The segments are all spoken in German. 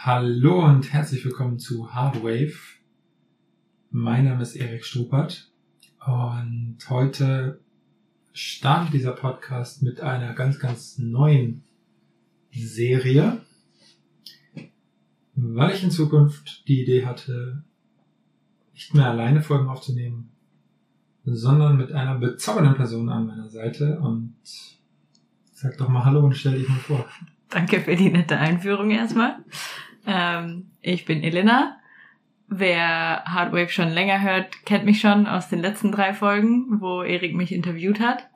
Hallo und herzlich willkommen zu Hardwave. Mein Name ist Erik Strupert und heute startet dieser Podcast mit einer ganz, ganz neuen Serie, weil ich in Zukunft die Idee hatte, nicht mehr alleine Folgen aufzunehmen, sondern mit einer bezaubernden Person an meiner Seite und sag doch mal Hallo und stell dich mal vor. Danke für die nette Einführung erstmal. Ähm, ich bin Elena. Wer Hardwave schon länger hört, kennt mich schon aus den letzten drei Folgen, wo Erik mich interviewt hat.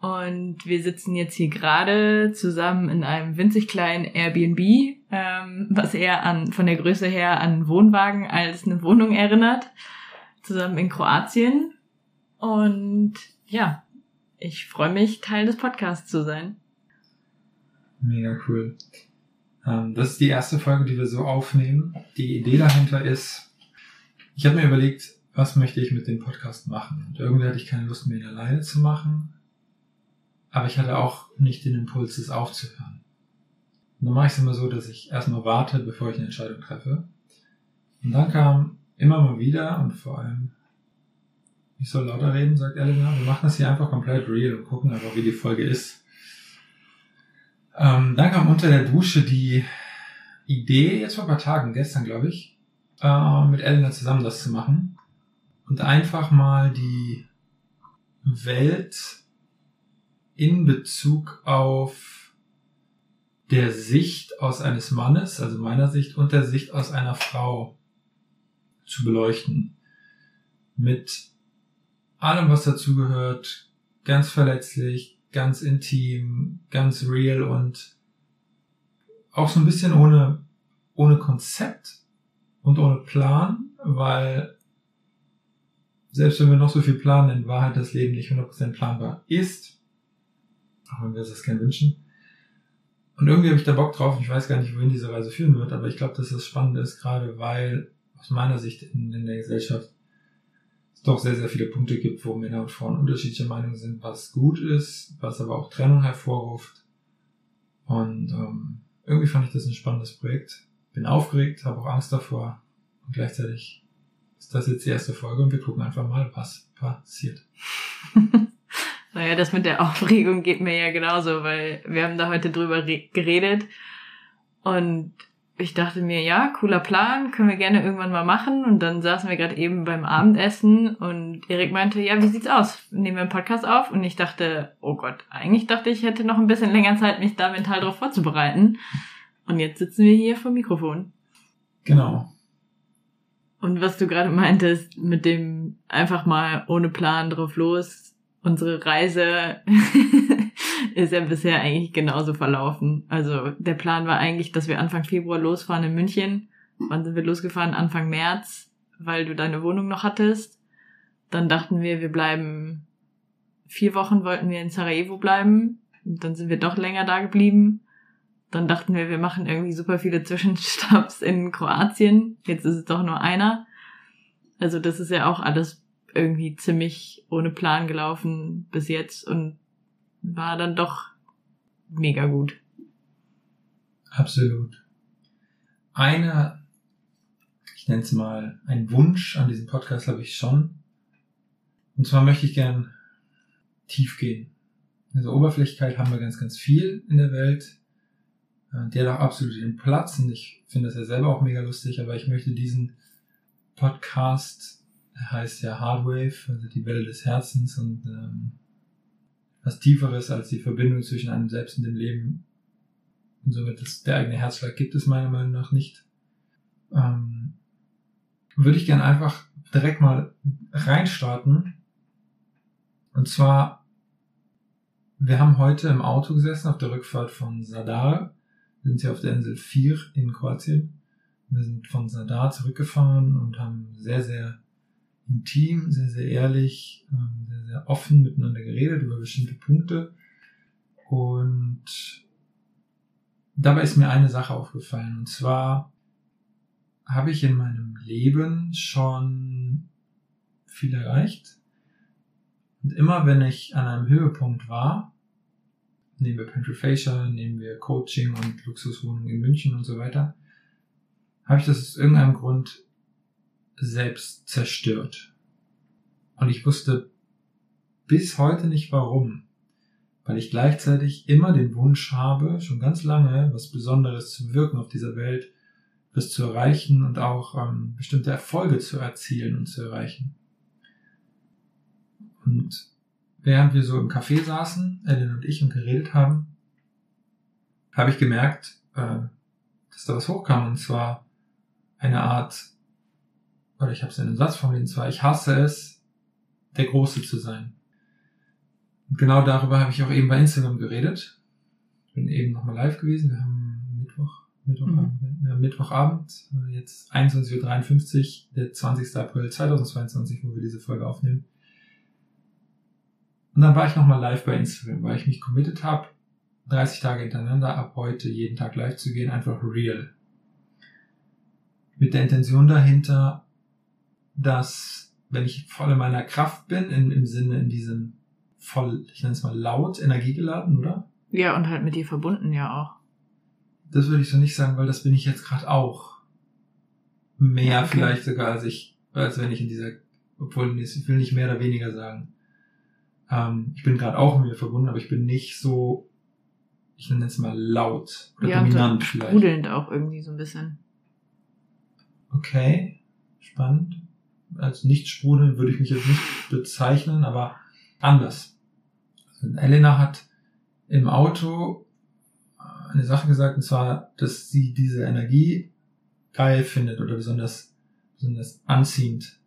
Und wir sitzen jetzt hier gerade zusammen in einem winzig kleinen Airbnb, ähm, was eher an, von der Größe her an Wohnwagen als eine Wohnung erinnert. Zusammen in Kroatien. Und ja, ich freue mich, Teil des Podcasts zu sein. Mega cool. Ähm, das ist die erste Folge, die wir so aufnehmen. Die Idee dahinter ist, ich habe mir überlegt, was möchte ich mit dem Podcast machen? Und irgendwie hatte ich keine Lust mehr, ihn alleine zu machen. Aber ich hatte auch nicht den Impuls, es aufzuhören. Und dann mache ich es immer so, dass ich erstmal warte, bevor ich eine Entscheidung treffe. Und dann kam immer mal wieder und vor allem, ich soll lauter reden, sagt Elena, wir machen das hier einfach komplett real und gucken einfach, wie die Folge ist. Ähm, dann kam unter der Dusche die Idee, jetzt vor ein paar Tagen, gestern glaube ich, äh, mit Elena zusammen das zu machen und einfach mal die Welt in Bezug auf der Sicht aus eines Mannes, also meiner Sicht und der Sicht aus einer Frau zu beleuchten. Mit allem, was dazugehört, ganz verletzlich, ganz intim, ganz real und auch so ein bisschen ohne, ohne Konzept und ohne Plan, weil selbst wenn wir noch so viel planen, in Wahrheit das Leben nicht 100% planbar ist, auch wenn wir uns das gerne wünschen. Und irgendwie habe ich da Bock drauf. Ich weiß gar nicht, wohin diese Reise führen wird, aber ich glaube, dass das Spannende ist, gerade weil aus meiner Sicht in, in der Gesellschaft doch sehr, sehr viele Punkte gibt, wo Männer und Frauen unterschiedliche Meinungen sind, was gut ist, was aber auch Trennung hervorruft. Und ähm, irgendwie fand ich das ein spannendes Projekt. Bin aufgeregt, habe auch Angst davor. Und gleichzeitig ist das jetzt die erste Folge und wir gucken einfach mal, was passiert. naja, das mit der Aufregung geht mir ja genauso, weil wir haben da heute drüber geredet. Und ich dachte mir, ja, cooler Plan, können wir gerne irgendwann mal machen. Und dann saßen wir gerade eben beim Abendessen und Erik meinte, ja, wie sieht's aus? Nehmen wir einen Podcast auf? Und ich dachte, oh Gott, eigentlich dachte ich, ich hätte noch ein bisschen länger Zeit, mich da mental drauf vorzubereiten. Und jetzt sitzen wir hier vor dem Mikrofon. Genau. Und was du gerade meintest, mit dem einfach mal ohne Plan drauf los, unsere Reise ist ja bisher eigentlich genauso verlaufen. Also der Plan war eigentlich, dass wir Anfang Februar losfahren in München. Wann sind wir losgefahren? Anfang März, weil du deine Wohnung noch hattest. Dann dachten wir, wir bleiben vier Wochen wollten wir in Sarajevo bleiben. Und dann sind wir doch länger da geblieben. Dann dachten wir, wir machen irgendwie super viele Zwischenstopps in Kroatien. Jetzt ist es doch nur einer. Also das ist ja auch alles irgendwie ziemlich ohne Plan gelaufen bis jetzt und war dann doch mega gut. Absolut. Eine, ich nenne es mal, ein Wunsch an diesem Podcast habe ich schon. Und zwar möchte ich gern tief gehen. Also Oberflächlichkeit haben wir ganz, ganz viel in der Welt. Äh, der hat auch absolut den Platz und ich finde das ja selber auch mega lustig, aber ich möchte diesen Podcast, der heißt ja Hardwave, also die Welle des Herzens und ähm, was Tieferes als die Verbindung zwischen einem selbst und dem Leben. Und somit ist der eigene Herzschlag gibt es meiner Meinung nach nicht. Ähm, würde ich gern einfach direkt mal reinstarten. Und zwar, wir haben heute im Auto gesessen auf der Rückfahrt von Sadar. Wir sind hier auf der Insel 4 in Kroatien. Wir sind von Sadar zurückgefahren und haben sehr, sehr intim, sehr, sehr ehrlich, ähm, sehr, sehr offen miteinander geredet über bestimmte Punkte. Und dabei ist mir eine Sache aufgefallen. Und zwar habe ich in meinem Leben schon viel erreicht. Und immer wenn ich an einem Höhepunkt war, nehmen wir Pantry Facial, nehmen wir Coaching und Luxuswohnungen in München und so weiter, habe ich das aus irgendeinem Grund selbst zerstört. Und ich wusste bis heute nicht warum. Weil ich gleichzeitig immer den Wunsch habe, schon ganz lange, was Besonderes zu wirken auf dieser Welt, das zu erreichen und auch ähm, bestimmte Erfolge zu erzielen und zu erreichen. Und während wir so im Café saßen, Ellen und ich, und geredet haben, habe ich gemerkt, äh, dass da was hochkam. Und zwar eine Art, oder ich habe es in einem Satz formuliert, und zwar, ich hasse es, der Große zu sein. Und genau darüber habe ich auch eben bei Instagram geredet. Bin eben nochmal live gewesen. Wir haben Mittwoch, Mittwochabend, mhm. haben Mittwochabend, äh, jetzt 21.53 Uhr, der 20. April 2022, wo wir diese Folge aufnehmen. Und dann war ich nochmal live bei Instagram, weil ich mich committed habe, 30 Tage hintereinander ab heute jeden Tag live zu gehen, einfach real. Mit der Intention dahinter, dass wenn ich voll in meiner Kraft bin, in, im Sinne in diesem voll, ich nenne es mal laut, energiegeladen, oder? Ja, und halt mit dir verbunden ja auch. Das würde ich so nicht sagen, weil das bin ich jetzt gerade auch. Mehr okay. vielleicht sogar als ich, als wenn ich in dieser, obwohl ich will nicht mehr oder weniger sagen. Ähm, ich bin gerade auch mit mir verbunden, aber ich bin nicht so, ich nenne es mal laut oder ja, dominant so vielleicht. Sprudelnd auch irgendwie so ein bisschen. Okay, spannend. Als nicht sprudelnd würde ich mich jetzt nicht bezeichnen, aber anders. Elena hat im Auto eine Sache gesagt, und zwar, dass sie diese Energie geil findet oder besonders, besonders anziehend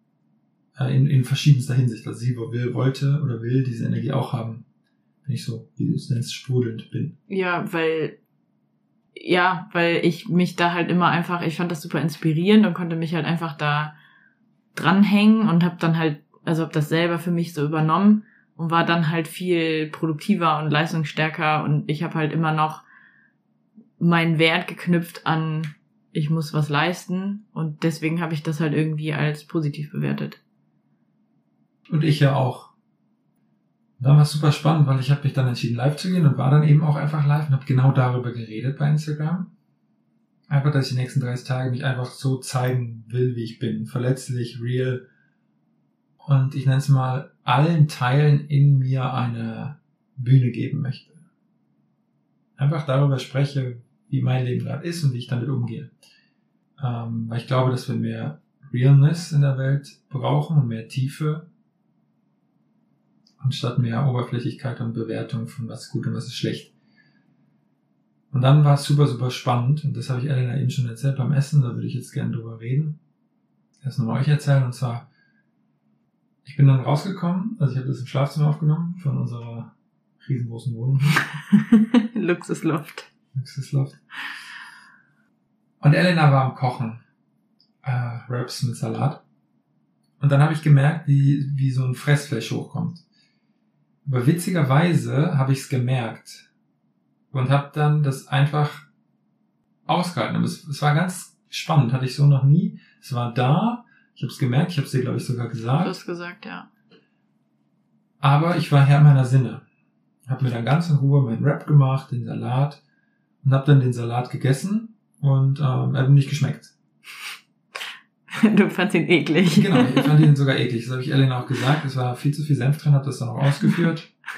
äh, in, in verschiedenster Hinsicht. Also sie will, wollte oder will diese Energie auch haben, wenn ich so, wie du es nennst, sprudelnd bin. Ja, weil ja, weil ich mich da halt immer einfach, ich fand das super inspirierend und konnte mich halt einfach da dranhängen und habe dann halt, also habe das selber für mich so übernommen und war dann halt viel produktiver und leistungsstärker und ich habe halt immer noch meinen Wert geknüpft an ich muss was leisten und deswegen habe ich das halt irgendwie als positiv bewertet. Und ich ja auch. Dann war es super spannend, weil ich habe mich dann entschieden, live zu gehen und war dann eben auch einfach live und habe genau darüber geredet bei Instagram. Einfach, dass ich die nächsten 30 Tage mich einfach so zeigen will, wie ich bin. Verletzlich, real. Und ich nenne es mal, allen Teilen in mir eine Bühne geben möchte. Einfach darüber spreche, wie mein Leben gerade ist und wie ich damit umgehe. Ähm, weil ich glaube, dass wir mehr Realness in der Welt brauchen und mehr Tiefe anstatt mehr Oberflächlichkeit und Bewertung von was ist gut und was ist schlecht. Und dann war es super, super spannend, und das habe ich Elena eben schon erzählt beim Essen, da würde ich jetzt gerne drüber reden. Erst nochmal euch erzählen, und zwar, ich bin dann rausgekommen, also ich habe das im Schlafzimmer aufgenommen, von unserer riesengroßen Wohnung. Luxusloft. Luxusloft. Und Elena war am Kochen. Äh, Wraps mit Salat. Und dann habe ich gemerkt, wie, wie so ein Fressflash hochkommt. Aber witzigerweise habe ich es gemerkt und habe dann das einfach ausgehalten. Aber es, es war ganz spannend, hatte ich so noch nie. Es war da, ich habe es gemerkt, ich habe es dir, glaube ich, sogar gesagt. Du hast gesagt, ja. Aber ich war Herr meiner Sinne. Habe mir dann ganz in Ruhe meinen Wrap gemacht, den Salat und habe dann den Salat gegessen und ähm, er hat nicht geschmeckt. Du fandst ihn eklig. Genau, ich fand ihn sogar eklig. Das habe ich Ellen auch gesagt. Es war viel zu viel Senf drin, habe das dann auch ausgeführt.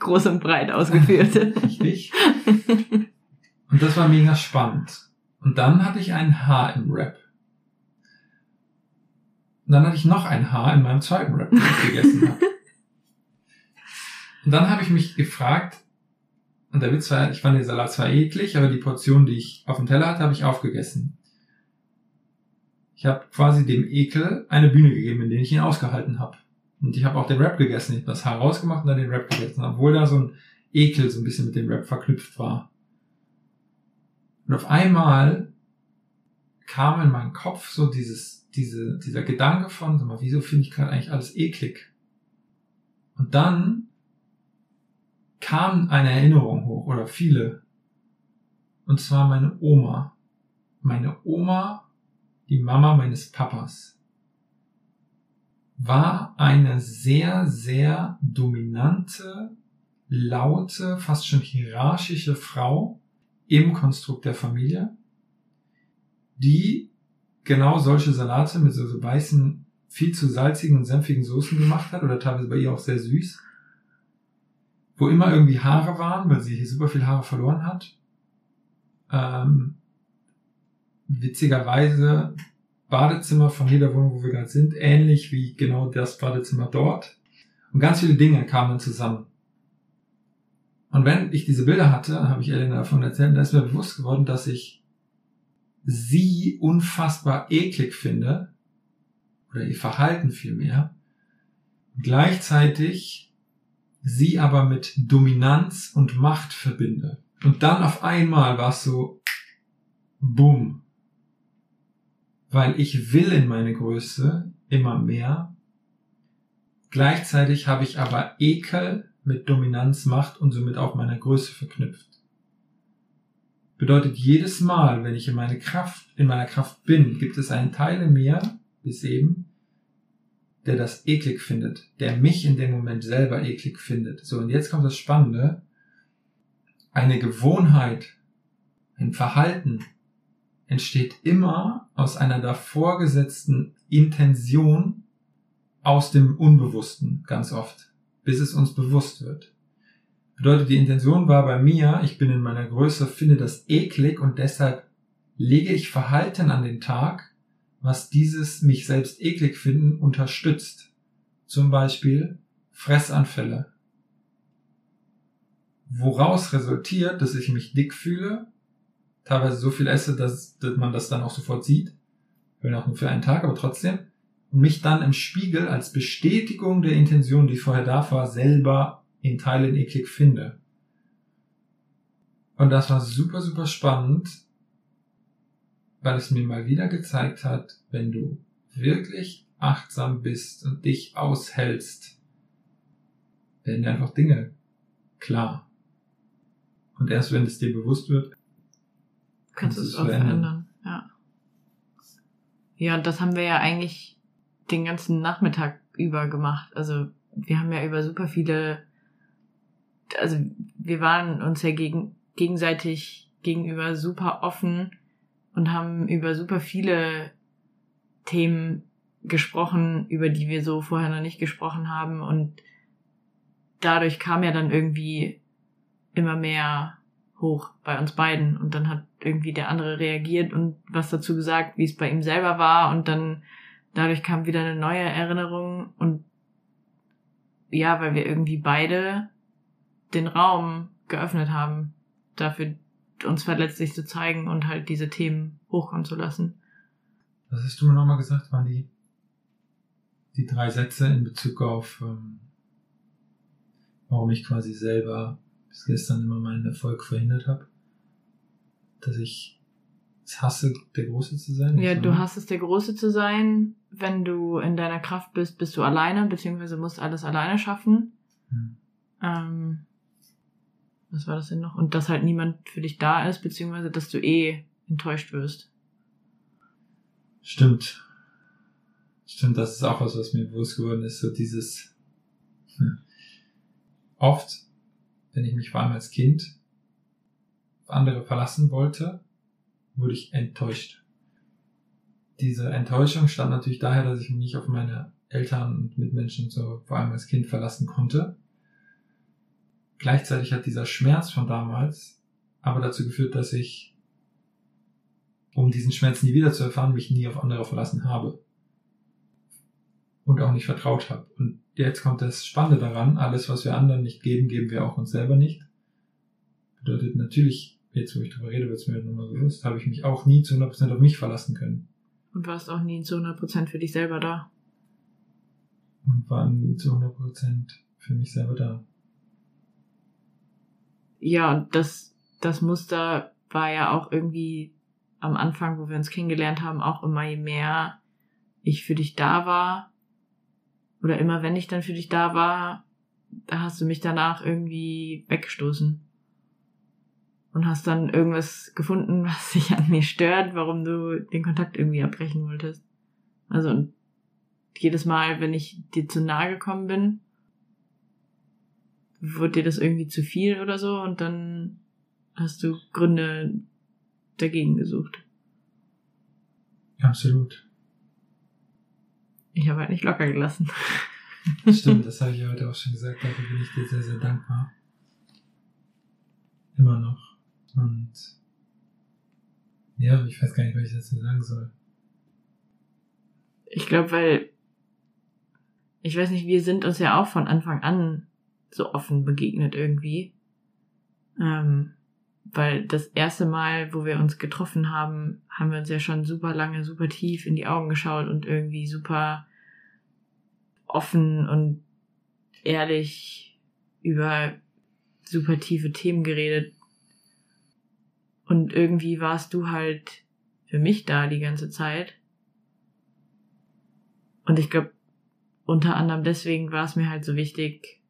Groß und breit ausgeführt. Richtig. Und das war mega spannend. Und dann hatte ich ein Haar im Rap. Und dann hatte ich noch ein Haar in meinem zweiten Rap, den ich gegessen habe. Und dann habe ich mich gefragt, und der Witz war, ich fand den Salat zwar eklig, aber die Portion, die ich auf dem Teller hatte, habe ich aufgegessen. Ich habe quasi dem Ekel eine Bühne gegeben, in der ich ihn ausgehalten habe. Und ich habe auch den Rap gegessen. Ich habe das Haar rausgemacht und dann den Rap gegessen, obwohl da so ein Ekel so ein bisschen mit dem Rap verknüpft war. Und auf einmal kam in meinen Kopf so dieses, diese, dieser Gedanke von, sag mal, wieso finde ich gerade eigentlich alles eklig? Und dann kam eine Erinnerung hoch oder viele. Und zwar meine Oma. Meine Oma die Mama meines Papas, war eine sehr, sehr dominante, laute, fast schon hierarchische Frau im Konstrukt der Familie. die genau solche Salate mit so, so weißen, viel zu salzigen und senfigen Soßen gemacht hat oder teilweise bei ihr auch sehr süß, wo immer irgendwie Haare waren, weil sie hier super viel Haare verloren hat. Ähm, witzigerweise Badezimmer von jeder Wohnung, wo wir gerade sind, ähnlich wie genau das Badezimmer dort. Und ganz viele Dinge kamen zusammen. Und wenn ich diese Bilder hatte, habe ich Elena davon erzählt, da ist mir bewusst geworden, dass ich sie unfassbar eklig finde, oder ihr Verhalten vielmehr, gleichzeitig sie aber mit Dominanz und Macht verbinde. Und dann auf einmal war es so, boom. Weil ich will in meine Größe immer mehr. Gleichzeitig habe ich aber Ekel mit Dominanz, Macht und somit auch meiner Größe verknüpft. Bedeutet jedes Mal, wenn ich in meine Kraft, in meiner Kraft bin, gibt es einen Teil in mir, bis eben, der das eklig findet, der mich in dem Moment selber eklig findet. So, und jetzt kommt das Spannende. Eine Gewohnheit, ein Verhalten entsteht immer aus einer davor gesetzten Intention aus dem Unbewussten, ganz oft, bis es uns bewusst wird. Bedeutet, die Intention war bei mir, ich bin in meiner Größe, finde das eklig und deshalb lege ich Verhalten an den Tag, was dieses mich selbst eklig finden unterstützt. Zum Beispiel Fressanfälle. Woraus resultiert, dass ich mich dick fühle, teilweise so viel esse, dass, dass man das dann auch sofort sieht, wenn auch nur für einen Tag, aber trotzdem, und mich dann im Spiegel als Bestätigung der Intention, die vorher da war, selber in Teilen eklig finde. Und das war super, super spannend, weil es mir mal wieder gezeigt hat, wenn du wirklich achtsam bist und dich aushältst, werden dir einfach Dinge klar. Und erst wenn es dir bewusst wird, kannst du es auch verändern. Ja. Ja, und das haben wir ja eigentlich den ganzen Nachmittag über gemacht. Also wir haben ja über super viele, also wir waren uns ja gegen, gegenseitig gegenüber super offen und haben über super viele Themen gesprochen, über die wir so vorher noch nicht gesprochen haben und dadurch kam ja dann irgendwie immer mehr hoch bei uns beiden. Und dann hat irgendwie der andere reagiert und was dazu gesagt, wie es bei ihm selber war. Und dann dadurch kam wieder eine neue Erinnerung. Und ja, weil wir irgendwie beide den Raum geöffnet haben, dafür uns verletzlich zu zeigen und halt diese Themen hochkommen zu lassen. Was hast du mir nochmal gesagt, waren die, die drei Sätze in Bezug auf, ähm, warum ich quasi selber bis gestern immer meinen Erfolg verhindert habe? Dass ich es hasse, der Große zu sein? Ja, du hast es, der Große zu sein. Wenn du in deiner Kraft bist, bist du alleine, beziehungsweise musst alles alleine schaffen. Hm. Ähm, was war das denn noch? Und dass halt niemand für dich da ist, beziehungsweise dass du eh enttäuscht wirst. Stimmt. Stimmt, das ist auch was, was mir bewusst geworden ist, so dieses hm. oft, wenn ich mich vor allem als Kind auf andere verlassen wollte, wurde ich enttäuscht. Diese Enttäuschung stand natürlich daher, dass ich mich nicht auf meine Eltern und Mitmenschen so vor allem als Kind verlassen konnte Gleichzeitig hat dieser Schmerz von damals aber dazu geführt, dass ich, um diesen Schmerz nie wieder zu erfahren, mich nie auf andere verlassen habe. Und auch nicht vertraut habe. Und jetzt kommt das Spannende daran, alles, was wir anderen nicht geben, geben wir auch uns selber nicht. Bedeutet natürlich, jetzt wo ich drüber rede, wird es mir nochmal bewusst, habe ich mich auch nie zu 100% auf mich verlassen können. Und warst auch nie zu 100% für dich selber da. Und war nie zu 100% für mich selber da ja, und das, das Muster war ja auch irgendwie am Anfang, wo wir uns kennengelernt haben, auch immer je mehr ich für dich da war, oder immer wenn ich dann für dich da war, da hast du mich danach irgendwie weggestoßen. Und hast dann irgendwas gefunden, was sich an mir stört, warum du den Kontakt irgendwie abbrechen wolltest. Also jedes Mal, wenn ich dir zu nahe gekommen bin, wird dir das irgendwie zu viel oder so und dann hast du Gründe dagegen gesucht. Absolut. Ich habe halt nicht locker gelassen. Stimmt, das habe ich ja heute auch schon gesagt. Dafür bin ich dir sehr, sehr dankbar. Immer noch. Und ja, ich weiß gar nicht, was ich dazu sagen soll. Ich glaube, weil ich weiß nicht, wir sind uns ja auch von Anfang an so offen begegnet irgendwie. Ähm, weil das erste Mal, wo wir uns getroffen haben, haben wir uns ja schon super lange, super tief in die Augen geschaut und irgendwie super offen und ehrlich über super tiefe Themen geredet. Und irgendwie warst du halt für mich da die ganze Zeit. Und ich glaube, unter anderem deswegen war es mir halt so wichtig,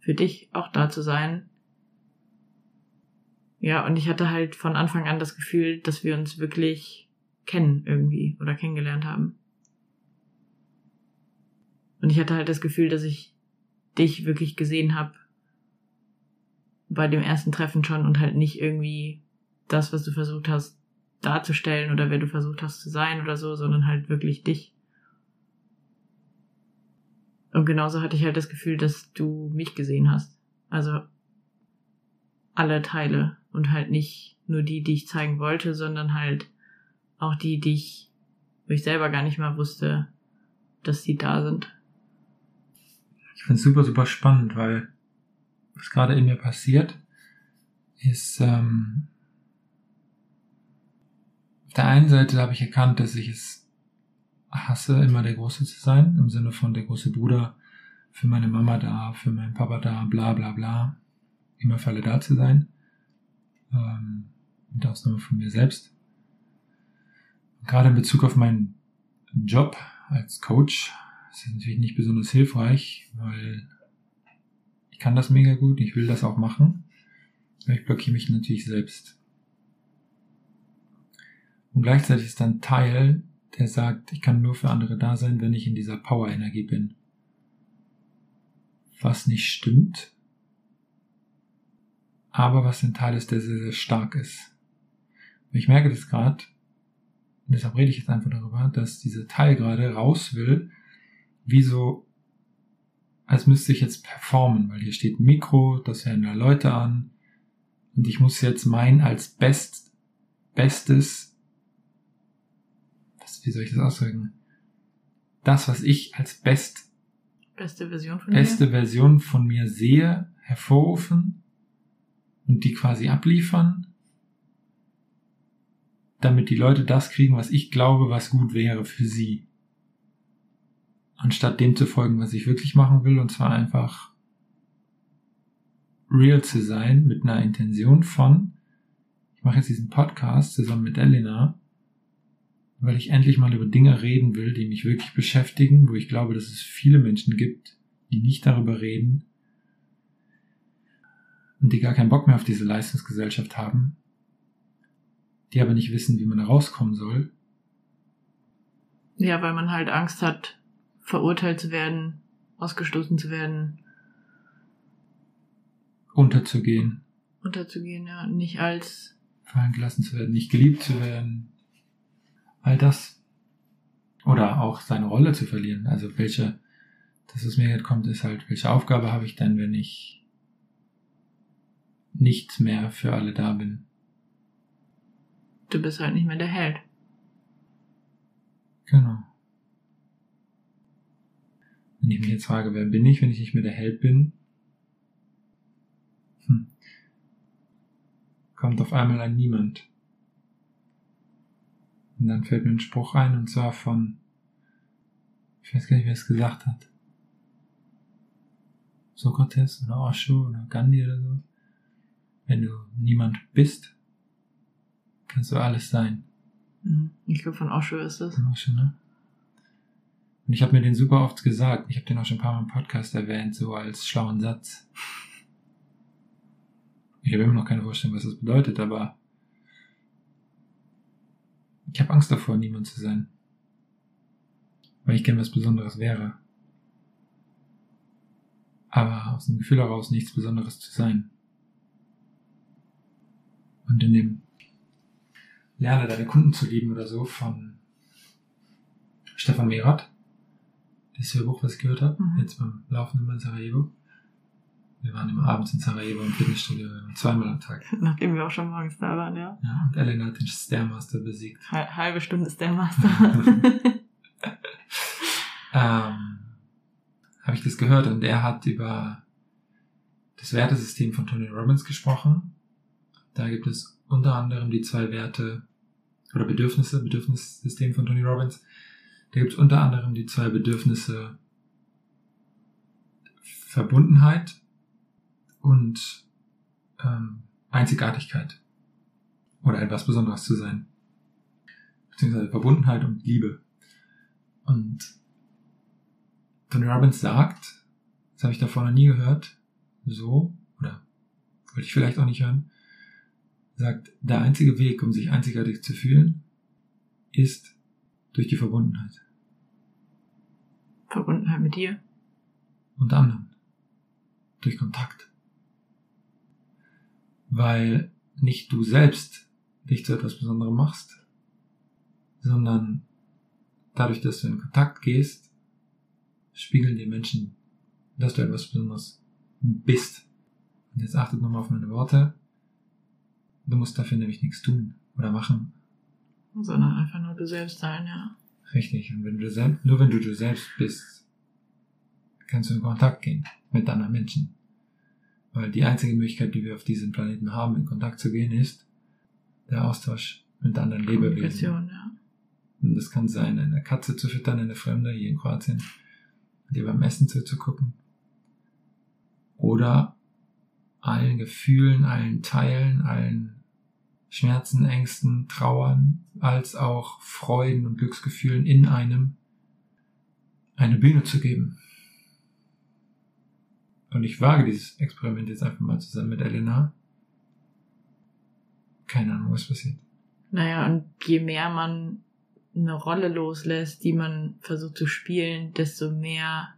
für dich auch da zu sein. Ja, und ich hatte halt von Anfang an das Gefühl, dass wir uns wirklich kennen irgendwie oder kennengelernt haben. Und ich hatte halt das Gefühl, dass ich dich wirklich gesehen habe bei dem ersten Treffen schon und halt nicht irgendwie das, was du versucht hast darzustellen oder wer du versucht hast zu sein oder so, sondern halt wirklich dich. Und genauso hatte ich halt das Gefühl, dass du mich gesehen hast. Also alle Teile und halt nicht nur die, die ich zeigen wollte, sondern halt auch die, die ich, wo ich selber gar nicht mal wusste, dass sie da sind. Ich finde es super, super spannend, weil was gerade in mir passiert, ist, ähm, auf der einen Seite habe ich erkannt, dass ich es hasse, immer der Große zu sein, im Sinne von der große Bruder für meine Mama da, für meinen Papa da, bla bla bla, immer für alle da zu sein. Ähm, mit Ausnahme von mir selbst. Gerade in Bezug auf meinen Job als Coach ist das natürlich nicht besonders hilfreich, weil ich kann das mega gut, ich will das auch machen, aber ich blockiere mich natürlich selbst. Und gleichzeitig ist dann Teil der sagt, ich kann nur für andere da sein, wenn ich in dieser Power-Energie bin. Was nicht stimmt, aber was ein Teil ist, der sehr, sehr stark ist. Und ich merke das gerade, und deshalb rede ich jetzt einfach darüber, dass dieser Teil gerade raus will, wie so, als müsste ich jetzt performen, weil hier steht ein Mikro, das hören da Leute an, und ich muss jetzt mein als best, bestes wie soll ich das ausdrücken? Das, was ich als best, beste Version von beste mir. Version von mir sehe, hervorrufen und die quasi abliefern, damit die Leute das kriegen, was ich glaube, was gut wäre für sie. Anstatt dem zu folgen, was ich wirklich machen will, und zwar einfach real zu sein mit einer Intention von, ich mache jetzt diesen Podcast zusammen mit Elena weil ich endlich mal über Dinge reden will, die mich wirklich beschäftigen, wo ich glaube, dass es viele Menschen gibt, die nicht darüber reden und die gar keinen Bock mehr auf diese Leistungsgesellschaft haben, die aber nicht wissen, wie man da rauskommen soll. Ja, weil man halt Angst hat, verurteilt zu werden, ausgestoßen zu werden. Unterzugehen. Unterzugehen, ja. Nicht als fallen gelassen zu werden, nicht geliebt zu werden all das. Oder auch seine Rolle zu verlieren. Also welche, das was mir jetzt kommt, ist halt, welche Aufgabe habe ich denn, wenn ich nicht mehr für alle da bin? Du bist halt nicht mehr der Held. Genau. Wenn ich mich jetzt frage, wer bin ich, wenn ich nicht mehr der Held bin, hm. kommt auf einmal ein Niemand. Und dann fällt mir ein Spruch ein, und zwar von, ich weiß gar nicht, wer es gesagt hat. Sokrates oder Osho oder Gandhi oder so. Wenn du niemand bist, kannst du alles sein. Mhm. Ich glaube, von Osho ist es. Von Osho, ne? Und ich habe mir den super oft gesagt. Ich habe den auch schon ein paar Mal im Podcast erwähnt, so als schlauen Satz. Ich habe immer noch keine Vorstellung, was das bedeutet, aber ich habe Angst davor, niemand zu sein. Weil ich gern was Besonderes wäre. Aber aus dem Gefühl heraus nichts Besonderes zu sein. Und in dem Lerne deine Kunden zu lieben oder so von Stefan Merath, das Hörbuch, was ich gehört habe, Mhm. jetzt beim Laufen immer in Sarajevo. Wir waren immer abends in Sarajevo im Fitnessstudio, zweimal am Tag. Nachdem wir auch schon morgens da waren, ja. Ja, und Elena hat den Stairmaster besiegt. Hal- Halbe Stunde ist der Master. ähm, habe ich das gehört und er hat über das Wertesystem von Tony Robbins gesprochen. Da gibt es unter anderem die zwei Werte oder Bedürfnisse, Bedürfnissystem von Tony Robbins. Da gibt es unter anderem die zwei Bedürfnisse Verbundenheit und ähm, Einzigartigkeit oder etwas Besonderes zu sein. Beziehungsweise Verbundenheit und Liebe. Und Tony Robbins sagt, das habe ich davor noch nie gehört, so, oder wollte ich vielleicht auch nicht hören, sagt, der einzige Weg, um sich einzigartig zu fühlen, ist durch die Verbundenheit. Verbundenheit mit dir. Und anderen. Durch Kontakt. Weil nicht du selbst dich zu etwas Besonderem machst, sondern dadurch, dass du in Kontakt gehst, spiegeln die Menschen, dass du etwas Besonderes bist. Und jetzt achtet nochmal auf meine Worte. Du musst dafür nämlich nichts tun oder machen. Sondern einfach nur du selbst sein, ja. Richtig. Und wenn du selbst, nur wenn du du selbst bist, kannst du in Kontakt gehen mit anderen Menschen. Weil die einzige Möglichkeit, die wir auf diesem Planeten haben, in Kontakt zu gehen, ist der Austausch mit anderen Lebewesen. Ja. Und das kann sein, eine Katze zu füttern, eine Fremde hier in Kroatien, dir beim Essen zuzugucken. Oder allen Gefühlen, allen Teilen, allen Schmerzen, Ängsten, Trauern, als auch Freuden und Glücksgefühlen in einem eine Bühne zu geben. Und ich wage dieses Experiment jetzt einfach mal zusammen mit Elena. Keine Ahnung, was passiert. Naja, und je mehr man eine Rolle loslässt, die man versucht zu spielen, desto mehr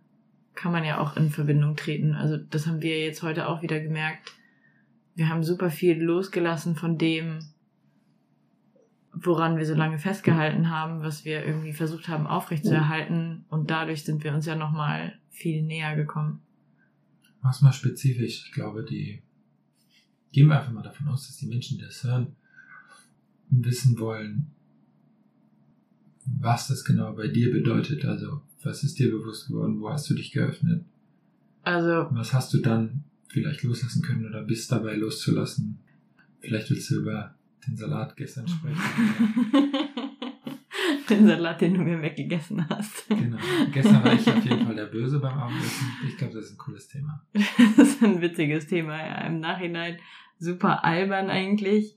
kann man ja auch in Verbindung treten. Also das haben wir jetzt heute auch wieder gemerkt. Wir haben super viel losgelassen von dem, woran wir so lange festgehalten haben, was wir irgendwie versucht haben aufrechtzuerhalten. Und dadurch sind wir uns ja nochmal viel näher gekommen. Mach's mal spezifisch. Ich glaube, die gehen wir einfach mal davon aus, dass die Menschen, die das hören, wissen wollen, was das genau bei dir bedeutet. Also, was ist dir bewusst geworden? Wo hast du dich geöffnet? Also Was hast du dann vielleicht loslassen können oder bist dabei loszulassen? Vielleicht willst du über den Salat gestern sprechen. Den Salat, den du mir weggegessen hast. genau. Gestern war ich auf jeden Fall der Böse beim Abendessen. Ich glaube, das ist ein cooles Thema. Das ist ein witziges Thema, ja. Im Nachhinein super albern eigentlich.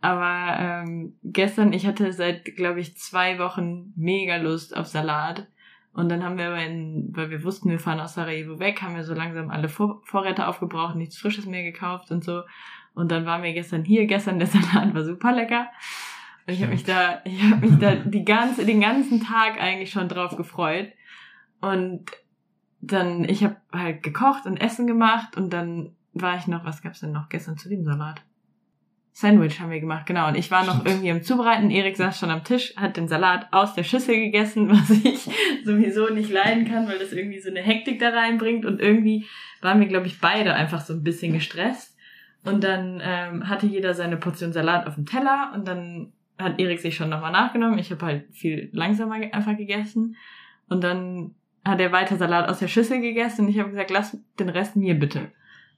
Aber ähm, gestern, ich hatte seit, glaube ich, zwei Wochen mega Lust auf Salat. Und dann haben wir, aber in, weil wir wussten, wir fahren aus Sarajevo weg, haben wir so langsam alle Vor Vorräte aufgebraucht, nichts Frisches mehr gekauft und so. Und dann waren wir gestern hier. Gestern der Salat war super lecker. Und ich habe mich da, ich habe mich da die ganze, den ganzen Tag eigentlich schon drauf gefreut. Und dann, ich habe halt gekocht und Essen gemacht und dann war ich noch, was gab's denn noch gestern zu dem Salat? Sandwich haben wir gemacht, genau. Und ich war noch irgendwie am Zubereiten. Erik saß schon am Tisch, hat den Salat aus der Schüssel gegessen, was ich sowieso nicht leiden kann, weil das irgendwie so eine Hektik da reinbringt. Und irgendwie waren wir, glaube ich, beide einfach so ein bisschen gestresst. Und dann ähm, hatte jeder seine Portion Salat auf dem Teller und dann hat Erik sich schon nochmal nachgenommen. Ich habe halt viel langsamer einfach gegessen. Und dann hat er weiter Salat aus der Schüssel gegessen und ich habe gesagt, lass den Rest mir bitte.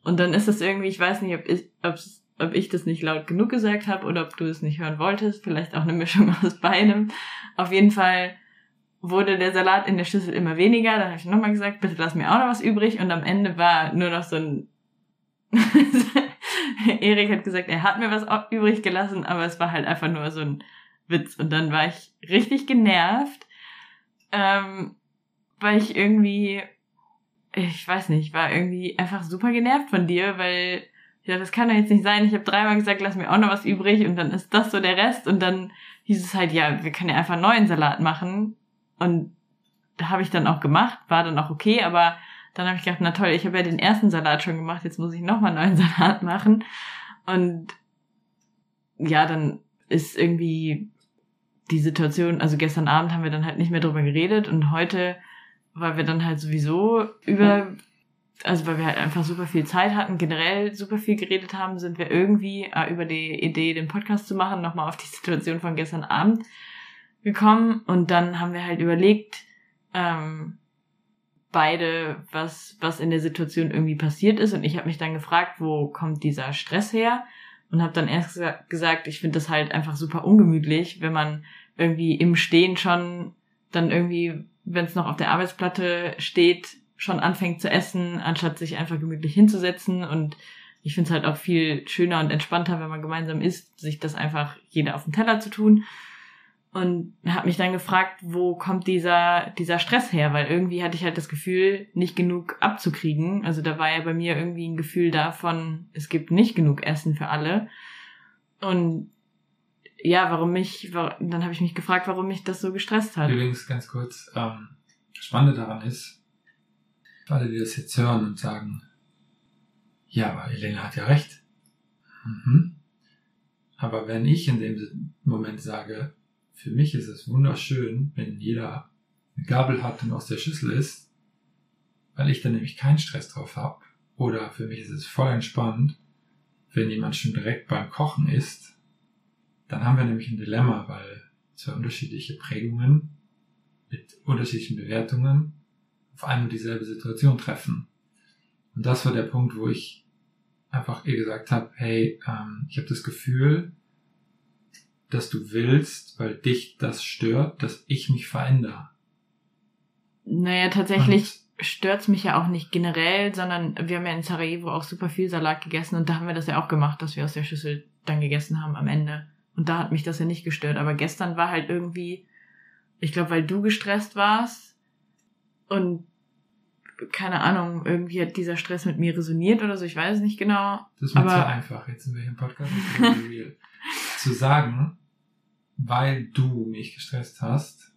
Und dann ist das irgendwie, ich weiß nicht, ob ich, ob's, ob ich das nicht laut genug gesagt habe oder ob du es nicht hören wolltest. Vielleicht auch eine Mischung aus beidem. Auf jeden Fall wurde der Salat in der Schüssel immer weniger. Dann habe ich nochmal gesagt, bitte lass mir auch noch was übrig. Und am Ende war nur noch so ein... Erik hat gesagt, er hat mir was übrig gelassen, aber es war halt einfach nur so ein Witz. Und dann war ich richtig genervt, ähm, weil ich irgendwie, ich weiß nicht, war irgendwie einfach super genervt von dir, weil ja, das kann doch jetzt nicht sein. Ich habe dreimal gesagt, lass mir auch noch was übrig. Und dann ist das so der Rest. Und dann hieß es halt, ja, wir können ja einfach einen neuen Salat machen. Und da habe ich dann auch gemacht, war dann auch okay, aber dann habe ich gedacht, na toll, ich habe ja den ersten Salat schon gemacht, jetzt muss ich nochmal einen neuen Salat machen. Und ja, dann ist irgendwie die Situation, also gestern Abend haben wir dann halt nicht mehr drüber geredet. Und heute, weil wir dann halt sowieso über, also weil wir halt einfach super viel Zeit hatten, generell super viel geredet haben, sind wir irgendwie äh, über die Idee, den Podcast zu machen, nochmal auf die Situation von gestern Abend gekommen und dann haben wir halt überlegt, ähm, beide, was, was in der Situation irgendwie passiert ist. Und ich habe mich dann gefragt, wo kommt dieser Stress her? Und habe dann erst gesagt, ich finde das halt einfach super ungemütlich, wenn man irgendwie im Stehen schon dann irgendwie, wenn es noch auf der Arbeitsplatte steht, schon anfängt zu essen, anstatt sich einfach gemütlich hinzusetzen. Und ich finde es halt auch viel schöner und entspannter, wenn man gemeinsam isst, sich das einfach jeder auf den Teller zu tun und habe mich dann gefragt, wo kommt dieser dieser Stress her, weil irgendwie hatte ich halt das Gefühl, nicht genug abzukriegen. Also da war ja bei mir irgendwie ein Gefühl davon, es gibt nicht genug Essen für alle. Und ja, warum mich, dann habe ich mich gefragt, warum mich das so gestresst hat. Übrigens ganz kurz, ähm, Spannende daran ist, alle, die das jetzt hören und sagen, ja, aber Elena hat ja recht. Mhm. Aber wenn ich in dem Moment sage, für mich ist es wunderschön, wenn jeder eine Gabel hat und aus der Schüssel isst, weil ich dann nämlich keinen Stress drauf habe. Oder für mich ist es voll entspannt, wenn jemand schon direkt beim Kochen isst. Dann haben wir nämlich ein Dilemma, weil zwei unterschiedliche Prägungen mit unterschiedlichen Bewertungen auf eine und dieselbe Situation treffen. Und das war der Punkt, wo ich einfach ihr gesagt habe, hey, ähm, ich habe das Gefühl, dass du willst, weil dich das stört, dass ich mich verändere. Naja, tatsächlich und stört's mich ja auch nicht generell, sondern wir haben ja in Sarajevo auch super viel Salat gegessen und da haben wir das ja auch gemacht, dass wir aus der Schüssel dann gegessen haben am Ende. Und da hat mich das ja nicht gestört. Aber gestern war halt irgendwie, ich glaube, weil du gestresst warst und keine Ahnung, irgendwie hat dieser Stress mit mir resoniert oder so, ich weiß es nicht genau. Das ist mir zu einfach, jetzt sind wir hier im Podcast. zu sagen, weil du mich gestresst hast,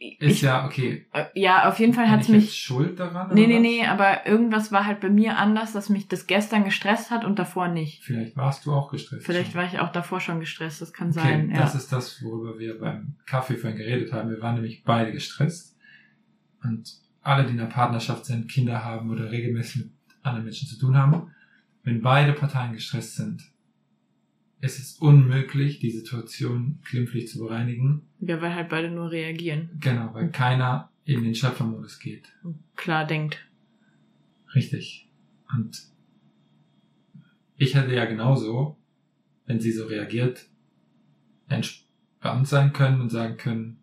ist ich, ja okay. Äh, ja, auf jeden Fall hat es mich. Schuld daran? Nee, nee, nee, aber irgendwas war halt bei mir anders, dass mich das gestern gestresst hat und davor nicht. Vielleicht warst du auch gestresst. Vielleicht schon. war ich auch davor schon gestresst, das kann okay, sein. Das ja. ist das, worüber wir beim Kaffee vorhin geredet haben. Wir waren nämlich beide gestresst. Und alle, die in einer Partnerschaft sind, Kinder haben oder regelmäßig mit anderen Menschen zu tun haben, wenn beide Parteien gestresst sind, es ist unmöglich, die Situation glimpflich zu bereinigen. Ja, weil halt beide nur reagieren. Genau, weil keiner in den Schöpfermodus geht. Klar denkt. Richtig. Und ich hätte ja genauso, wenn sie so reagiert, entspannt sein können und sagen können,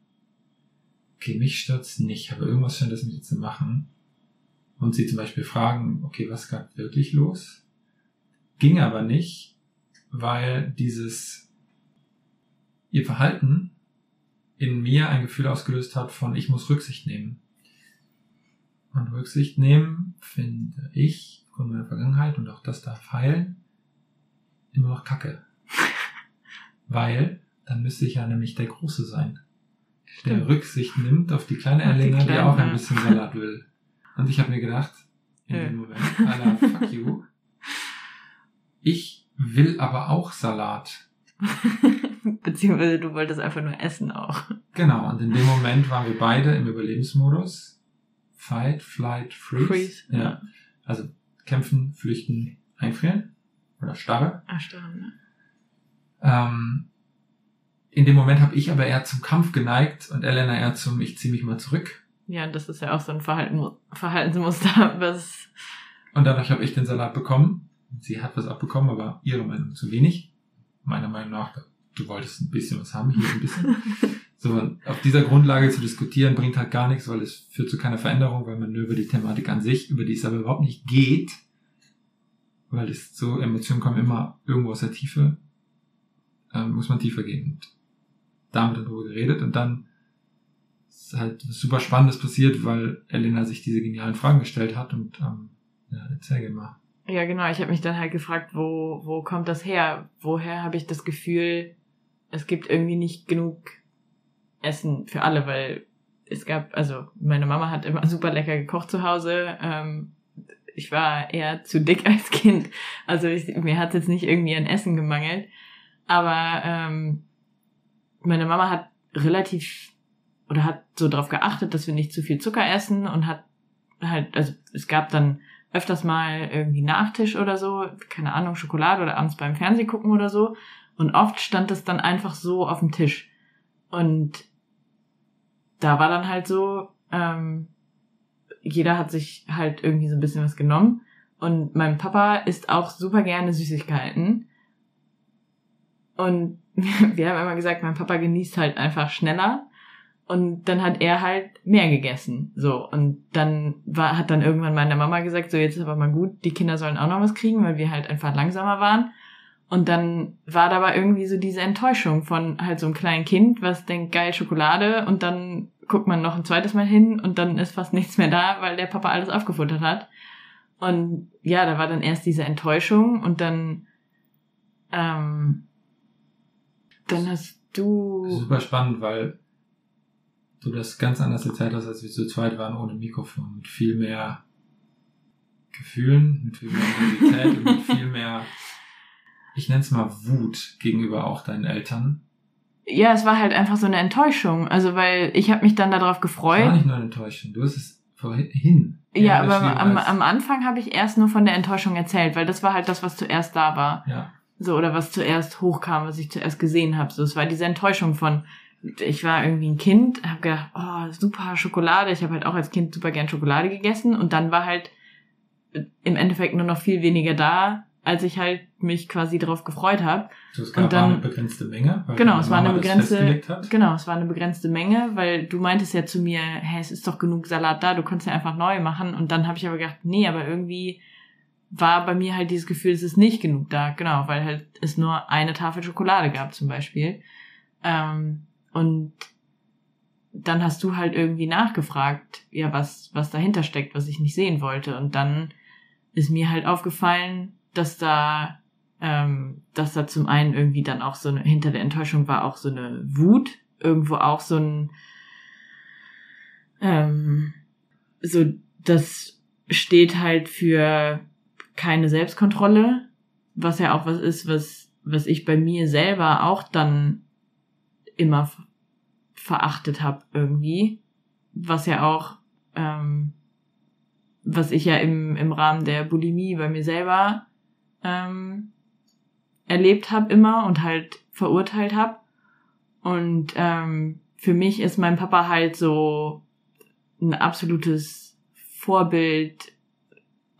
okay, mich stört's nicht, aber irgendwas scheint das mit dir zu machen. Und sie zum Beispiel fragen, okay, was gerade wirklich los? Ging aber nicht, weil dieses ihr Verhalten in mir ein Gefühl ausgelöst hat von ich muss Rücksicht nehmen. Und Rücksicht nehmen finde ich von meiner Vergangenheit und auch das darf heilen immer noch Kacke. weil dann müsste ich ja nämlich der Große sein. Der Rücksicht nimmt auf die kleine Elena, die, die, auch ein bisschen Salat will. Und ich habe mir gedacht, in dem Moment, Alter, fuck you. Ich will aber auch Salat. Beziehungsweise du wolltest einfach nur essen auch. Genau, und in dem Moment waren wir beide im Überlebensmodus. Fight, Flight, Freeze. Freeze ja. Also kämpfen, flüchten, einfrieren. Oder starre. Ah, starre, ne? Ähm, in dem Moment habe ich aber eher zum Kampf geneigt und Elena eher zum Ich ziehe mich mal zurück. Ja, das ist ja auch so ein Verhalten, Verhaltensmuster, was. Und dadurch habe ich den Salat bekommen sie hat was abbekommen, aber ihrer Meinung zu wenig. Meiner Meinung nach, du wolltest ein bisschen was haben, hier ein bisschen. so, auf dieser Grundlage zu diskutieren bringt halt gar nichts, weil es führt zu keiner Veränderung, weil man nur über die Thematik an sich, über die es aber überhaupt nicht geht, weil es so, Emotionen kommen immer irgendwo aus der Tiefe, ähm, muss man tiefer gehen. Und damit darüber geredet und dann ist halt was super Spannendes passiert, weil Elena sich diese genialen Fragen gestellt hat und ähm, ja, erzähl mal. Ja, genau. Ich habe mich dann halt gefragt, wo, wo kommt das her? Woher habe ich das Gefühl, es gibt irgendwie nicht genug Essen für alle, weil es gab, also meine Mama hat immer super lecker gekocht zu Hause. Ähm, ich war eher zu dick als Kind. Also ich, mir hat jetzt nicht irgendwie an Essen gemangelt. Aber ähm, meine Mama hat relativ oder hat so darauf geachtet, dass wir nicht zu viel Zucker essen und hat halt, also es gab dann öfters mal irgendwie Nachtisch oder so, keine Ahnung, Schokolade oder abends beim Fernseh gucken oder so. Und oft stand es dann einfach so auf dem Tisch. Und da war dann halt so, ähm, jeder hat sich halt irgendwie so ein bisschen was genommen. Und mein Papa isst auch super gerne Süßigkeiten. Und wir haben immer gesagt, mein Papa genießt halt einfach schneller. Und dann hat er halt mehr gegessen. So. Und dann war, hat dann irgendwann meine Mama gesagt, so jetzt ist aber mal gut, die Kinder sollen auch noch was kriegen, weil wir halt einfach langsamer waren. Und dann war da aber irgendwie so diese Enttäuschung von halt so einem kleinen Kind, was denkt, geil Schokolade und dann guckt man noch ein zweites Mal hin und dann ist fast nichts mehr da, weil der Papa alles aufgefuttert hat. Und ja, da war dann erst diese Enttäuschung und dann, ähm, dann hast du. Super spannend, weil du das ganz anders erzählt hast, als wir zu zweit waren ohne Mikrofon. Mit viel mehr Gefühlen, mit viel mehr Intensität und mit viel mehr, ich nenne es mal Wut gegenüber auch deinen Eltern. Ja, es war halt einfach so eine Enttäuschung. Also, weil ich habe mich dann darauf gefreut. Es war nicht nur eine Enttäuschung, du hast es vorhin. Ja, aber am, am Anfang habe ich erst nur von der Enttäuschung erzählt, weil das war halt das, was zuerst da war. Ja. So, oder was zuerst hochkam, was ich zuerst gesehen habe. So, es war diese Enttäuschung von, ich war irgendwie ein Kind, habe gedacht, oh, super Schokolade. Ich habe halt auch als Kind super gern Schokolade gegessen und dann war halt im Endeffekt nur noch viel weniger da, als ich halt mich quasi darauf gefreut habe. So, es gab und dann, eine begrenzte Menge. genau, es war eine begrenzte, genau, es war eine begrenzte Menge, weil du meintest ja zu mir, hä, es ist doch genug Salat da, du kannst ja einfach neu machen. Und dann habe ich aber gedacht, nee, aber irgendwie war bei mir halt dieses Gefühl, es ist nicht genug da, genau, weil halt es nur eine Tafel Schokolade gab zum Beispiel. Ähm, und dann hast du halt irgendwie nachgefragt, ja, was, was dahinter steckt, was ich nicht sehen wollte. Und dann ist mir halt aufgefallen, dass da, ähm, dass da zum einen irgendwie dann auch so eine, hinter der Enttäuschung war auch so eine Wut, irgendwo auch so ein, ähm, so, das steht halt für keine Selbstkontrolle, was ja auch was ist, was, was ich bei mir selber auch dann immer verachtet habe irgendwie, was ja auch, ähm, was ich ja im, im Rahmen der Bulimie bei mir selber ähm, erlebt habe immer und halt verurteilt habe. Und ähm, für mich ist mein Papa halt so ein absolutes Vorbild,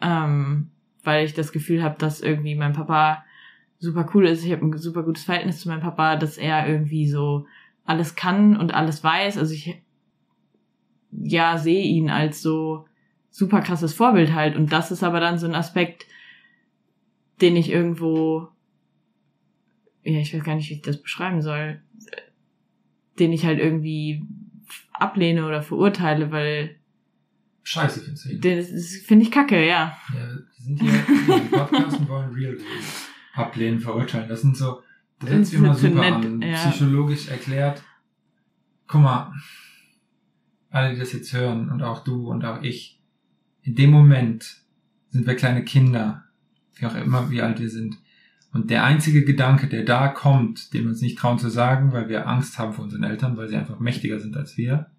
ähm, weil ich das Gefühl habe, dass irgendwie mein Papa super cool ist. Ich habe ein super gutes Verhältnis zu meinem Papa, dass er irgendwie so alles kann und alles weiß. Also ich ja sehe ihn als so super krasses Vorbild halt. Und das ist aber dann so ein Aspekt, den ich irgendwo, ja, ich weiß gar nicht, wie ich das beschreiben soll, den ich halt irgendwie ablehne oder verurteile, weil Scheiße findest du Das finde ich kacke, ja. Ja, die sind hier im Podcast und wollen Real ablehnen, verurteilen. Das sind so, das sich immer super nett, an, ja. psychologisch erklärt. Guck mal, alle, die das jetzt hören und auch du und auch ich, in dem Moment sind wir kleine Kinder wie auch immer, wie alt wir sind. Und der einzige Gedanke, der da kommt, den wir uns nicht trauen zu sagen, weil wir Angst haben vor unseren Eltern, weil sie einfach mächtiger sind als wir,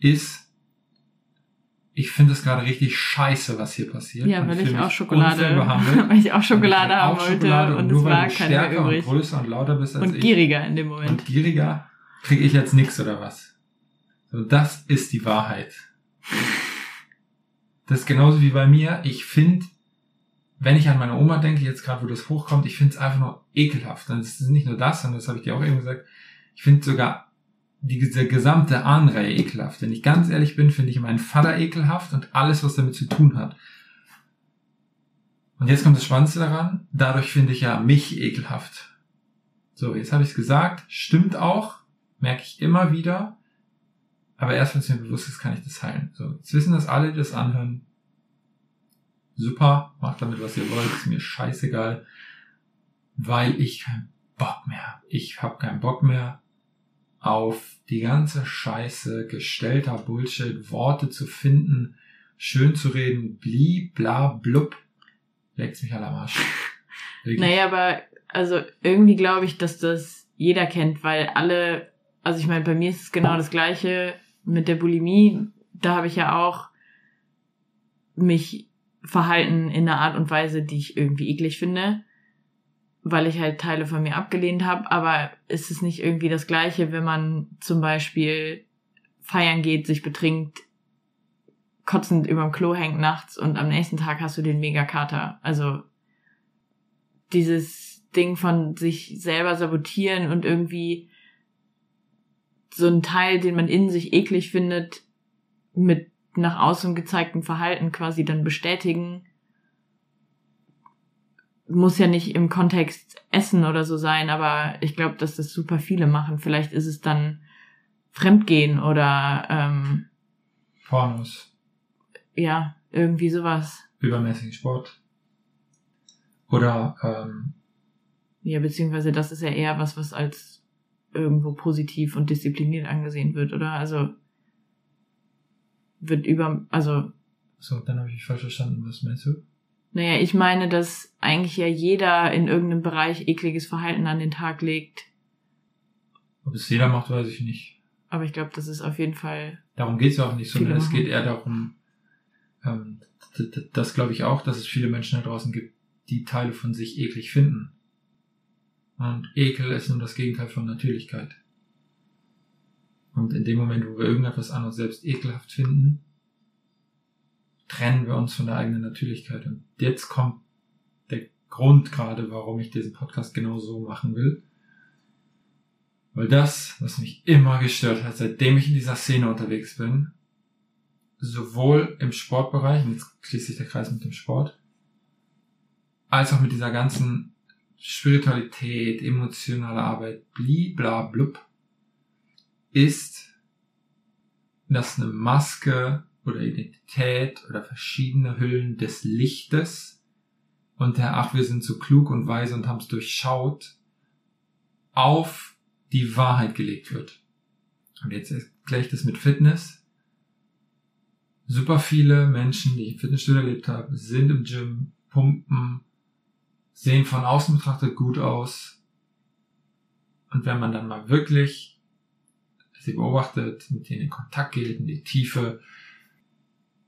ist, ich finde es gerade richtig scheiße, was hier passiert. Ja, weil ich auch Schokolade, weil ich auch Schokolade haben wollte Schokolade und, und es war keine mehr übrig. Und größer und lauter bist als und ich. gieriger in dem Moment. Und gieriger kriege ich jetzt nix oder was? So, das ist die Wahrheit. Das ist genauso wie bei mir. Ich finde wenn ich an meine Oma denke, jetzt gerade wo das hochkommt, ich finde es einfach nur ekelhaft. Und es ist nicht nur das, sondern das habe ich dir auch eben gesagt, ich finde sogar diese gesamte Ahnenreihe ekelhaft. Wenn ich ganz ehrlich bin, finde ich meinen Vater ekelhaft und alles, was damit zu tun hat. Und jetzt kommt das Spannendste daran, dadurch finde ich ja mich ekelhaft. So, jetzt habe ich es gesagt, stimmt auch, merke ich immer wieder, aber erst wenn es mir bewusst ist, kann ich das heilen. So, jetzt wissen das alle, die das anhören, super, macht damit, was ihr wollt, ist mir scheißegal, weil ich keinen Bock mehr habe. Ich habe keinen Bock mehr auf die ganze Scheiße, gestellter Bullshit, Worte zu finden, schön zu reden, bli, bla, blub, leckt's mich aller Arsch. Naja, aber also irgendwie glaube ich, dass das jeder kennt, weil alle also ich meine, bei mir ist es genau das gleiche mit der Bulimie. Da habe ich ja auch mich verhalten in einer Art und Weise, die ich irgendwie eklig finde, weil ich halt Teile von mir abgelehnt habe. Aber ist es nicht irgendwie das gleiche, wenn man zum Beispiel feiern geht, sich betrinkt, kotzend überm Klo hängt nachts und am nächsten Tag hast du den Megakater. Also dieses Ding von sich selber sabotieren und irgendwie so ein Teil, den man in sich eklig findet, mit nach außen gezeigtem Verhalten quasi dann bestätigen. Muss ja nicht im Kontext Essen oder so sein, aber ich glaube, dass das super viele machen. Vielleicht ist es dann Fremdgehen oder ähm, Pornos. Ja, irgendwie sowas. Übermäßigen Sport. Oder ähm, ja, beziehungsweise das ist ja eher was, was als irgendwo positiv und diszipliniert angesehen wird, oder? Also wird über, also. So, dann habe ich falsch verstanden. Was meinst du? Naja, ich meine, dass eigentlich ja jeder in irgendeinem Bereich ekliges Verhalten an den Tag legt. Ob es jeder macht, weiß ich nicht. Aber ich glaube, das ist auf jeden Fall. Darum geht es auch nicht, sondern es geht eher darum, ähm, das glaube ich auch, dass es viele Menschen da draußen gibt, die Teile von sich eklig finden. Und Ekel ist nur das Gegenteil von Natürlichkeit. Und in dem Moment, wo wir irgendetwas an uns selbst ekelhaft finden, trennen wir uns von der eigenen Natürlichkeit. Und jetzt kommt der Grund gerade, warum ich diesen Podcast genau so machen will. Weil das, was mich immer gestört hat, seitdem ich in dieser Szene unterwegs bin, sowohl im Sportbereich, und jetzt schließt sich der Kreis mit dem Sport, als auch mit dieser ganzen Spiritualität, emotionale Arbeit, bliblablub, ist, dass eine Maske oder Identität oder verschiedene Hüllen des Lichtes und der Ach, wir sind so klug und weise und haben es durchschaut, auf die Wahrheit gelegt wird. Und jetzt erkläre ich das mit Fitness. Super viele Menschen, die im Fitnessstudio erlebt haben, sind im Gym, pumpen, sehen von außen betrachtet gut aus. Und wenn man dann mal wirklich sie beobachtet, mit denen in Kontakt geht, in die Tiefe,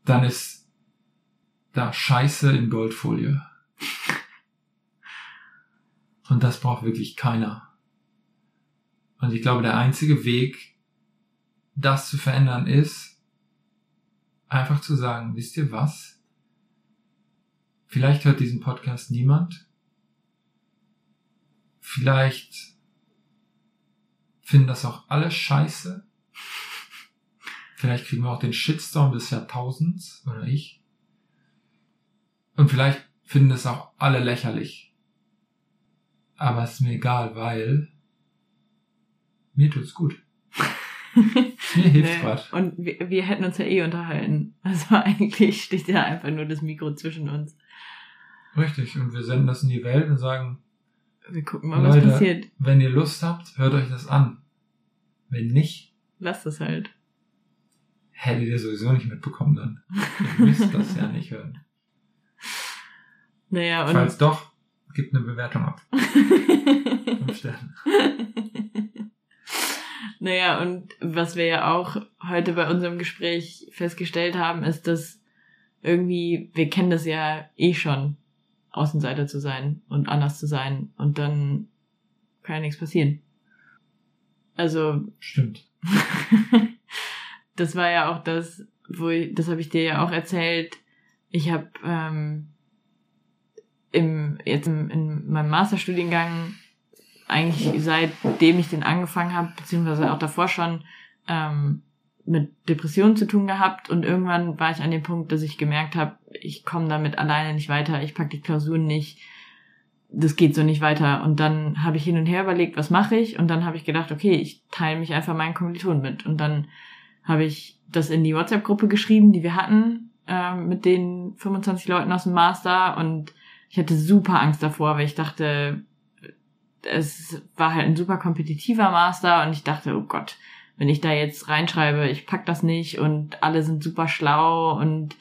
dann ist da Scheiße in Goldfolie. Und das braucht wirklich keiner. Und ich glaube, der einzige Weg, das zu verändern, ist, einfach zu sagen, wisst ihr was? Vielleicht hört diesen Podcast niemand. Vielleicht finden das auch alle scheiße. Vielleicht kriegen wir auch den Shitstorm des Jahrtausends, oder ich. Und vielleicht finden es auch alle lächerlich. Aber es ist mir egal, weil mir tut's gut. mir hilft's nee, grad. Und wir, wir hätten uns ja eh unterhalten. Also eigentlich steht ja einfach nur das Mikro zwischen uns. Richtig. Und wir senden das in die Welt und sagen, wir gucken mal, Leute, was passiert. Wenn ihr Lust habt, hört euch das an. Wenn nicht, lasst es halt. Hättet ihr sowieso nicht mitbekommen dann. Ihr müsst das ja nicht hören. Naja, und. Falls doch, gibt eine Bewertung ab. Fünf Sterne. Naja, und was wir ja auch heute bei unserem Gespräch festgestellt haben, ist, dass irgendwie, wir kennen das ja eh schon, Außenseiter zu sein und anders zu sein und dann kann ja nichts passieren. Also. Stimmt. Das war ja auch das, wo ich, das habe ich dir ja auch erzählt. Ich habe ähm, im jetzt im, in meinem Masterstudiengang eigentlich seitdem ich den angefangen habe, beziehungsweise auch davor schon, ähm, mit Depressionen zu tun gehabt und irgendwann war ich an dem Punkt, dass ich gemerkt habe, ich komme damit alleine nicht weiter, ich pack die Klausuren nicht, das geht so nicht weiter. Und dann habe ich hin und her überlegt, was mache ich? Und dann habe ich gedacht, okay, ich teile mich einfach meinen Kommilitonen mit. Und dann habe ich das in die WhatsApp-Gruppe geschrieben, die wir hatten, äh, mit den 25 Leuten aus dem Master. Und ich hatte super Angst davor, weil ich dachte, es war halt ein super kompetitiver Master. Und ich dachte, oh Gott, wenn ich da jetzt reinschreibe, ich pack das nicht. Und alle sind super schlau und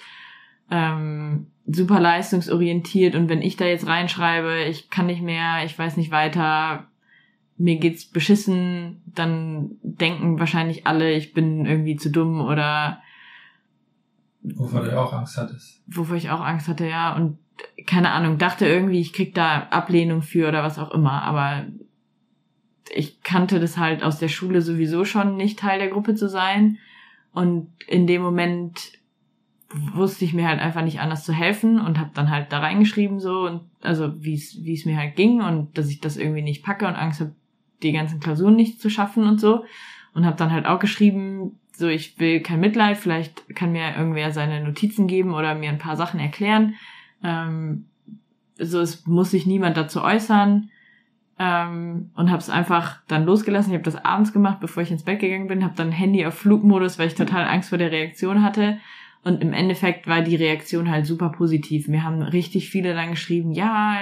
ähm, super leistungsorientiert. Und wenn ich da jetzt reinschreibe, ich kann nicht mehr, ich weiß nicht weiter, mir geht's beschissen, dann denken wahrscheinlich alle, ich bin irgendwie zu dumm oder Wovor du auch Angst hattest. wovor ich auch Angst hatte, ja, und keine Ahnung, dachte irgendwie, ich krieg da Ablehnung für oder was auch immer, aber ich kannte das halt aus der Schule sowieso schon, nicht Teil der Gruppe zu sein. Und in dem Moment wusste ich mir halt einfach nicht anders zu helfen und habe dann halt da reingeschrieben so und also wie es wie es mir halt ging und dass ich das irgendwie nicht packe und Angst habe, die ganzen Klausuren nicht zu schaffen und so und habe dann halt auch geschrieben, so ich will kein Mitleid, vielleicht kann mir irgendwer seine Notizen geben oder mir ein paar Sachen erklären. Ähm, so es muss sich niemand dazu äußern ähm, und habe es einfach dann losgelassen. Ich habe das abends gemacht, bevor ich ins Bett gegangen bin, habe dann Handy auf Flugmodus, weil ich total Angst vor der Reaktion hatte. Und im Endeffekt war die Reaktion halt super positiv. Mir haben richtig viele dann geschrieben, ja,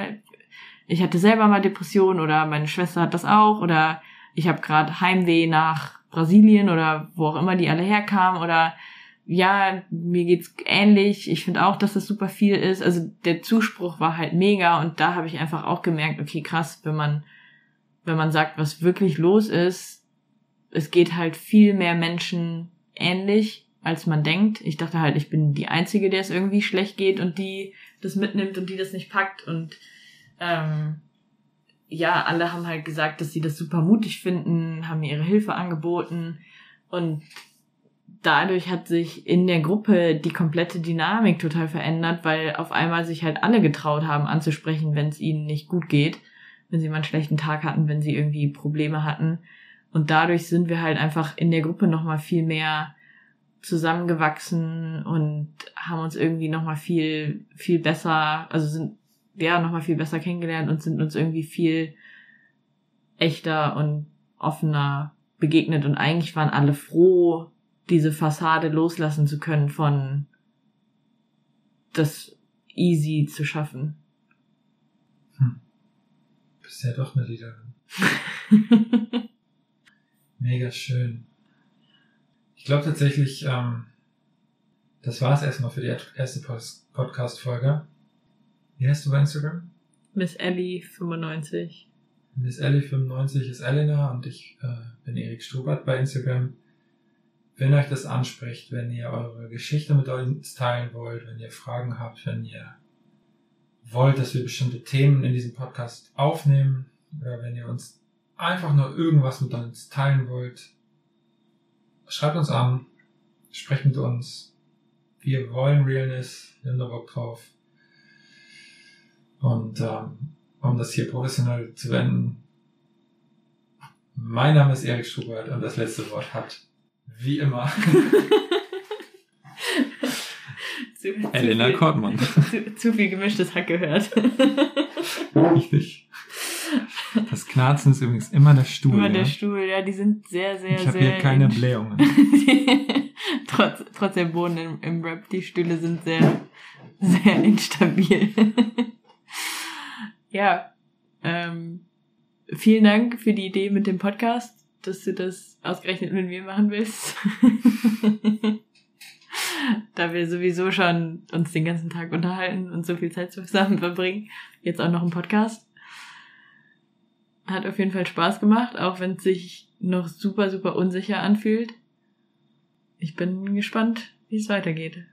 ich hatte selber mal Depressionen oder meine Schwester hat das auch oder ich habe gerade Heimweh nach Brasilien oder wo auch immer die alle herkamen oder ja, mir geht's ähnlich. Ich finde auch, dass das super viel ist. Also der Zuspruch war halt mega und da habe ich einfach auch gemerkt, okay, krass, wenn man wenn man sagt, was wirklich los ist, es geht halt viel mehr Menschen ähnlich, als man denkt. Ich dachte halt, ich bin die Einzige, der es irgendwie schlecht geht und die das mitnimmt und die das nicht packt. Und ähm, ja, alle haben halt gesagt, dass sie das super mutig finden, haben ihre Hilfe angeboten. Und dadurch hat sich in der Gruppe die komplette Dynamik total verändert, weil auf einmal sich halt alle getraut haben anzusprechen, wenn es ihnen nicht gut geht, wenn sie mal einen schlechten Tag hatten, wenn sie irgendwie Probleme hatten. Und dadurch sind wir halt einfach in der Gruppe nochmal viel mehr zusammengewachsen und haben uns irgendwie nochmal viel, viel besser, also sind ja nochmal viel besser kennengelernt und sind uns irgendwie viel echter und offener begegnet und eigentlich waren alle froh, diese Fassade loslassen zu können von das easy zu schaffen. Hm. Bist ja doch eine Liederin. Mega schön. Ich glaube tatsächlich, ähm, das war es erstmal für die erste Podcast-Folge. Wie heißt du bei Instagram? Miss Ellie 95. Miss Ellie 95 ist Elena und ich äh, bin Erik Strubert bei Instagram. Wenn euch das anspricht, wenn ihr eure Geschichte mit uns teilen wollt, wenn ihr Fragen habt, wenn ihr wollt, dass wir bestimmte Themen in diesem Podcast aufnehmen, oder wenn ihr uns einfach nur irgendwas mit uns teilen wollt, schreibt uns an, sprecht mit uns. Wir wollen Realness, wir haben da Bock drauf. Und ähm, um das hier professionell zu wenden, mein Name ist Erik Schubert und das letzte Wort hat, wie immer, zu, Elena zu viel, Kortmann. Zu, zu viel gemischtes Hack gehört. Richtig. Das Knarzen ist übrigens immer der Stuhl. Ja? der Stuhl, ja, die sind sehr, sehr, ich habe sehr. hier keine Blähungen. trotz, trotz der Boden im, im Rap, die Stühle sind sehr, sehr instabil. Ja, ähm, vielen Dank für die Idee mit dem Podcast, dass du das ausgerechnet mit mir machen willst. da wir sowieso schon uns den ganzen Tag unterhalten und so viel Zeit zusammen verbringen, jetzt auch noch ein Podcast. Hat auf jeden Fall Spaß gemacht, auch wenn es sich noch super, super unsicher anfühlt. Ich bin gespannt, wie es weitergeht.